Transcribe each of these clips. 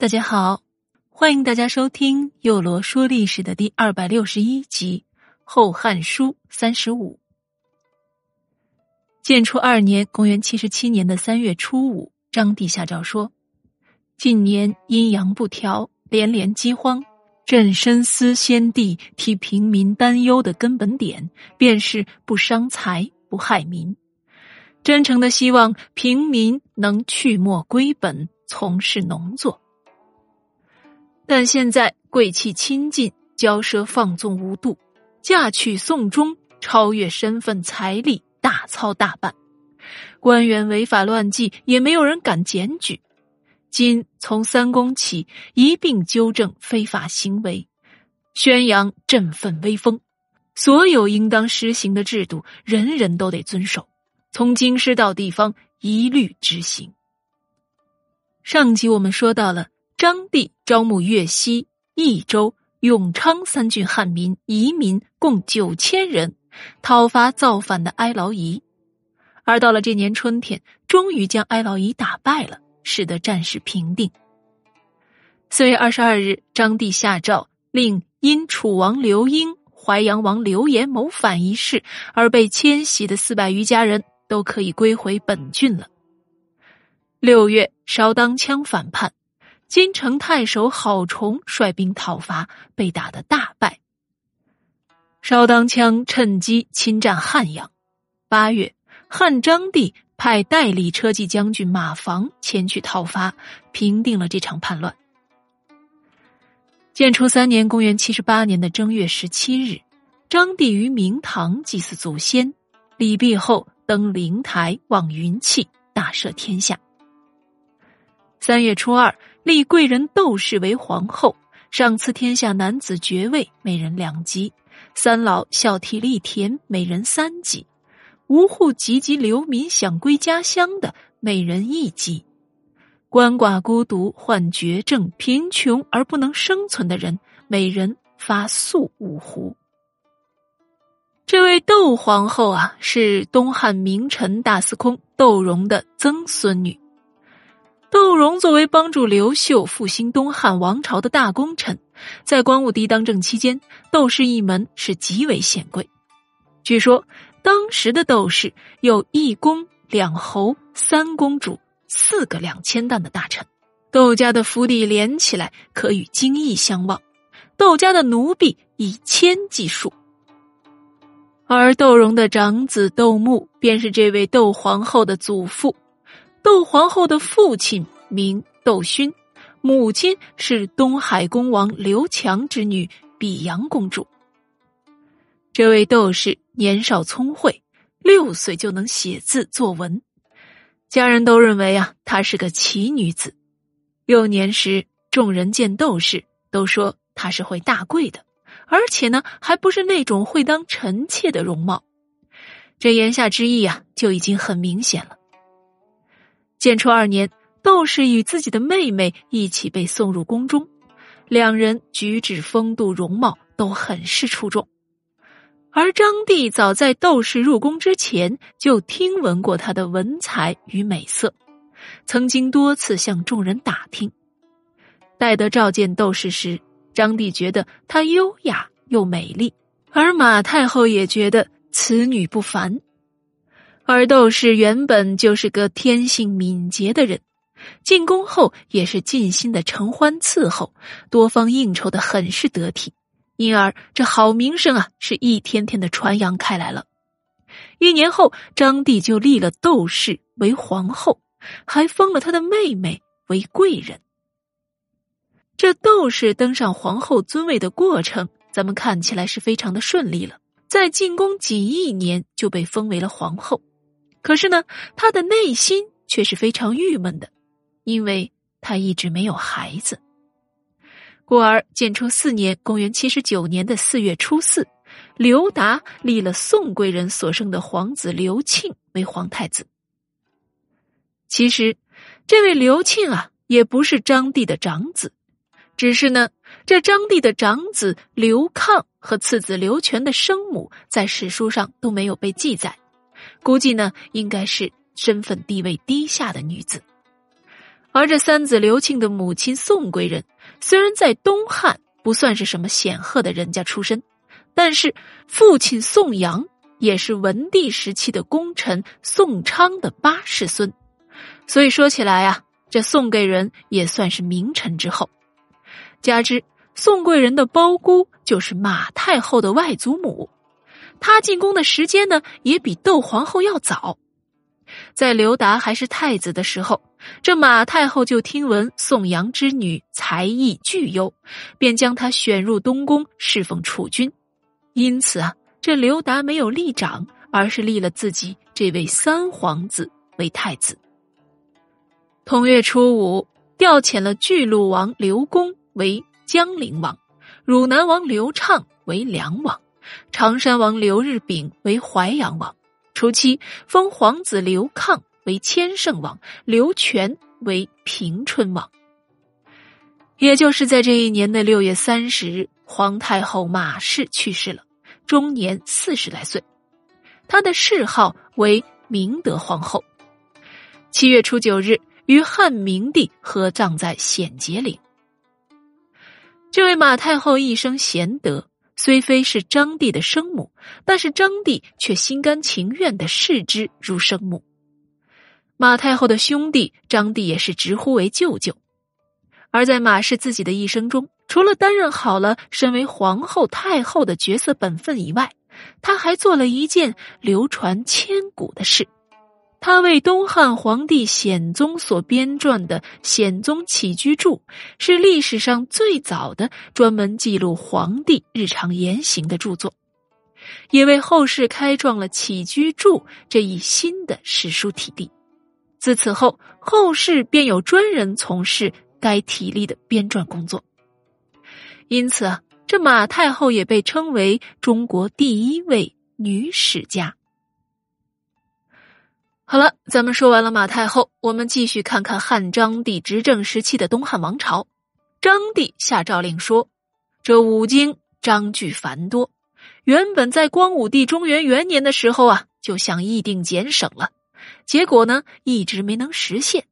大家好，欢迎大家收听《幼罗说历史》的第二百六十一集《后汉书》三十五。建初二年（公元七十七年的三月初五），张帝下诏说：“近年阴阳不调，连连饥荒。朕深思先帝替平民担忧的根本点，便是不伤财、不害民。真诚的希望平民能去末归本，从事农作。”但现在贵气亲近，骄奢放纵无度，嫁娶送终，超越身份财力，大操大办。官员违法乱纪，也没有人敢检举。今从三公起，一并纠正非法行为，宣扬振奋威风。所有应当实行的制度，人人都得遵守，从京师到地方，一律执行。上集我们说到了。张帝招募越西、益州、永昌三郡汉民移民共九千人，讨伐造反的哀牢夷。而到了这年春天，终于将哀牢夷打败了，使得战事平定。四月二十二日，张帝下诏令因楚王刘英、淮阳王刘延谋反一事而被迁徙的四百余家人都可以归回本郡了。六月，烧当羌反叛。金城太守郝崇率兵讨伐，被打得大败。邵当羌趁机侵占汉阳。八月，汉章帝派代理车骑将军马房前去讨伐，平定了这场叛乱。建初三年（公元七十八年的正月十七日），章帝于明堂祭祀祖先，礼毕后登灵台望云气，大赦天下。三月初二。立贵人窦氏为皇后，赏赐天下男子爵位，每人两级；三老孝悌立田，每人三级；无户籍籍流民想归家乡的，每人一级；鳏寡孤独患绝症、贫穷而不能生存的人，每人发粟五斛。这位窦皇后啊，是东汉名臣大司空窦融的曾孙女。窦融作为帮助刘秀复兴东汉王朝的大功臣，在光武帝当政期间，窦氏一门是极为显贵。据说当时的窦氏有一公两侯三公主四个两千担的大臣，窦家的府邸连起来可与京邑相望，窦家的奴婢以千计数。而窦融的长子窦穆便是这位窦皇后的祖父。窦皇后的父亲名窦勋，母亲是东海公王刘强之女比阳公主。这位窦氏年少聪慧，六岁就能写字作文，家人都认为啊，她是个奇女子。幼年时，众人见窦氏都说她是会大贵的，而且呢，还不是那种会当臣妾的容貌。这言下之意啊，就已经很明显了。建初二年，窦氏与自己的妹妹一起被送入宫中，两人举止风度容貌都很是出众。而张帝早在窦氏入宫之前就听闻过她的文采与美色，曾经多次向众人打听。待得召见窦氏时，张帝觉得她优雅又美丽，而马太后也觉得此女不凡。而窦氏原本就是个天性敏捷的人，进宫后也是尽心的承欢伺候，多方应酬的很是得体，因而这好名声啊是一天天的传扬开来了。一年后，张帝就立了窦氏为皇后，还封了他的妹妹为贵人。这窦氏登上皇后尊位的过程，咱们看起来是非常的顺利了，在进宫仅一年就被封为了皇后。可是呢，他的内心却是非常郁闷的，因为他一直没有孩子。故而建初四年（公元七十九年的四月初四），刘达立了宋贵人所生的皇子刘庆为皇太子。其实，这位刘庆啊，也不是张帝的长子，只是呢，这张帝的长子刘抗和次子刘全的生母在史书上都没有被记载。估计呢，应该是身份地位低下的女子，而这三子刘庆的母亲宋贵人，虽然在东汉不算是什么显赫的人家出身，但是父亲宋阳也是文帝时期的功臣宋昌的八世孙，所以说起来啊，这宋贵人也算是名臣之后。加之宋贵人的胞姑就是马太后的外祖母，他进宫的时间呢，也比窦皇后要早。在刘达还是太子的时候，这马太后就听闻宋阳之女才艺巨优，便将她选入东宫侍奉储君。因此啊，这刘达没有立长，而是立了自己这位三皇子为太子。同月初五，调遣了巨鹿王刘公为江陵王，汝南王刘畅为梁王，常山王刘日炳为淮阳王。初期封皇子刘抗为千圣王，刘全为平春王。也就是在这一年的六月三十日，皇太后马氏去世了，终年四十来岁。她的谥号为明德皇后。七月初九日，与汉明帝合葬在显节陵。这位马太后一生贤德。虽非是张帝的生母，但是张帝却心甘情愿的视之如生母。马太后的兄弟张帝也是直呼为舅舅。而在马氏自己的一生中，除了担任好了身为皇后太后的角色本分以外，他还做了一件流传千古的事。他为东汉皇帝显宗所编撰的《显宗起居注》，是历史上最早的专门记录皇帝日常言行的著作，也为后世开创了起居注这一新的史书体例。自此后，后世便有专人从事该体例的编撰工作。因此，这马太后也被称为中国第一位女史家。好了，咱们说完了马太后，我们继续看看汉章帝执政时期的东汉王朝。章帝下诏令说：“这五经章句繁多，原本在光武帝中元元年的时候啊，就想议定减省了，结果呢，一直没能实现。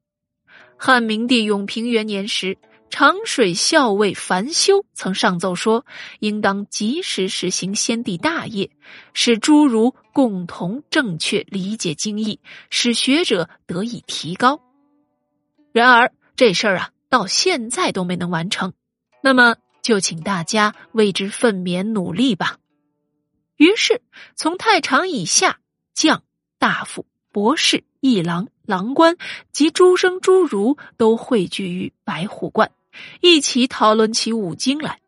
汉明帝永平元年时。”长水校尉樊修曾上奏说：“应当及时实行先帝大业，使诸儒共同正确理解经义，使学者得以提高。”然而这事儿啊，到现在都没能完成。那么就请大家为之奋勉努力吧。于是，从太常以下，将、大夫、博士、议郎、郎官及诸生诸儒都汇聚于白虎观。一起讨论起五经来。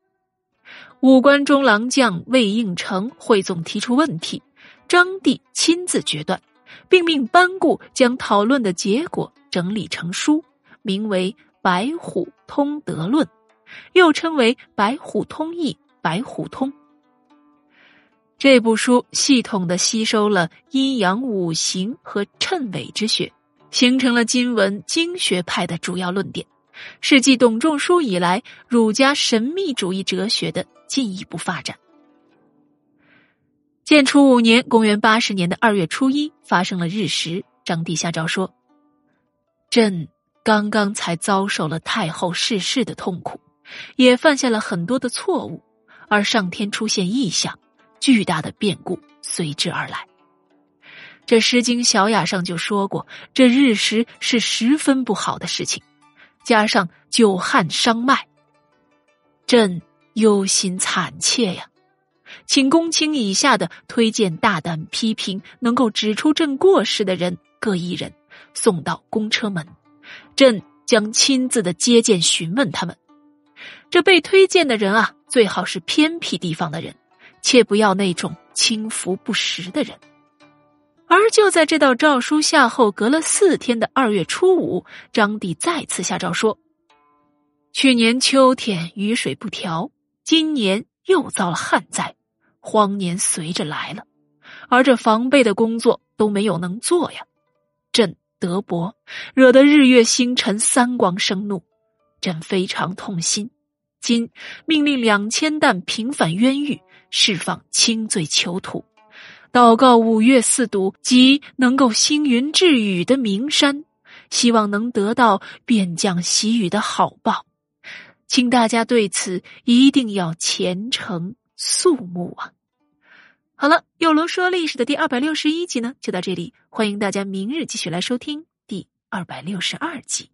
五官中郎将魏应成汇总提出问题，张帝亲自决断，并命班固将讨论的结果整理成书，名为《白虎通德论》，又称为《白虎通义》《白虎通》。这部书系统的吸收了阴阳五行和谶纬之学，形成了今文经学派的主要论点。是继董仲舒以来，儒家神秘主义哲学的进一步发展。建初五年（公元八十年的二月初一），发生了日食。张帝下诏说：“朕刚刚才遭受了太后逝世的痛苦，也犯下了很多的错误，而上天出现异象，巨大的变故随之而来。这《诗经·小雅》上就说过，这日食是十分不好的事情。”加上久旱伤脉，朕忧心惨切呀！请公卿以下的推荐大胆批评、能够指出朕过失的人各一人，送到公车门，朕将亲自的接见询问他们。这被推荐的人啊，最好是偏僻地方的人，切不要那种轻浮不实的人。而就在这道诏书下后，隔了四天的二月初五，张帝再次下诏说：“去年秋天雨水不调，今年又遭了旱灾，荒年随着来了，而这防备的工作都没有能做呀！朕德薄，惹得日月星辰三光生怒，朕非常痛心。今命令两千担平反冤狱，释放轻罪囚徒。”祷告五岳四渎及能够星云致雨的名山，希望能得到变降喜雨的好报，请大家对此一定要虔诚肃穆啊！好了，有罗说历史的第二百六十一集呢，就到这里，欢迎大家明日继续来收听第二百六十二集。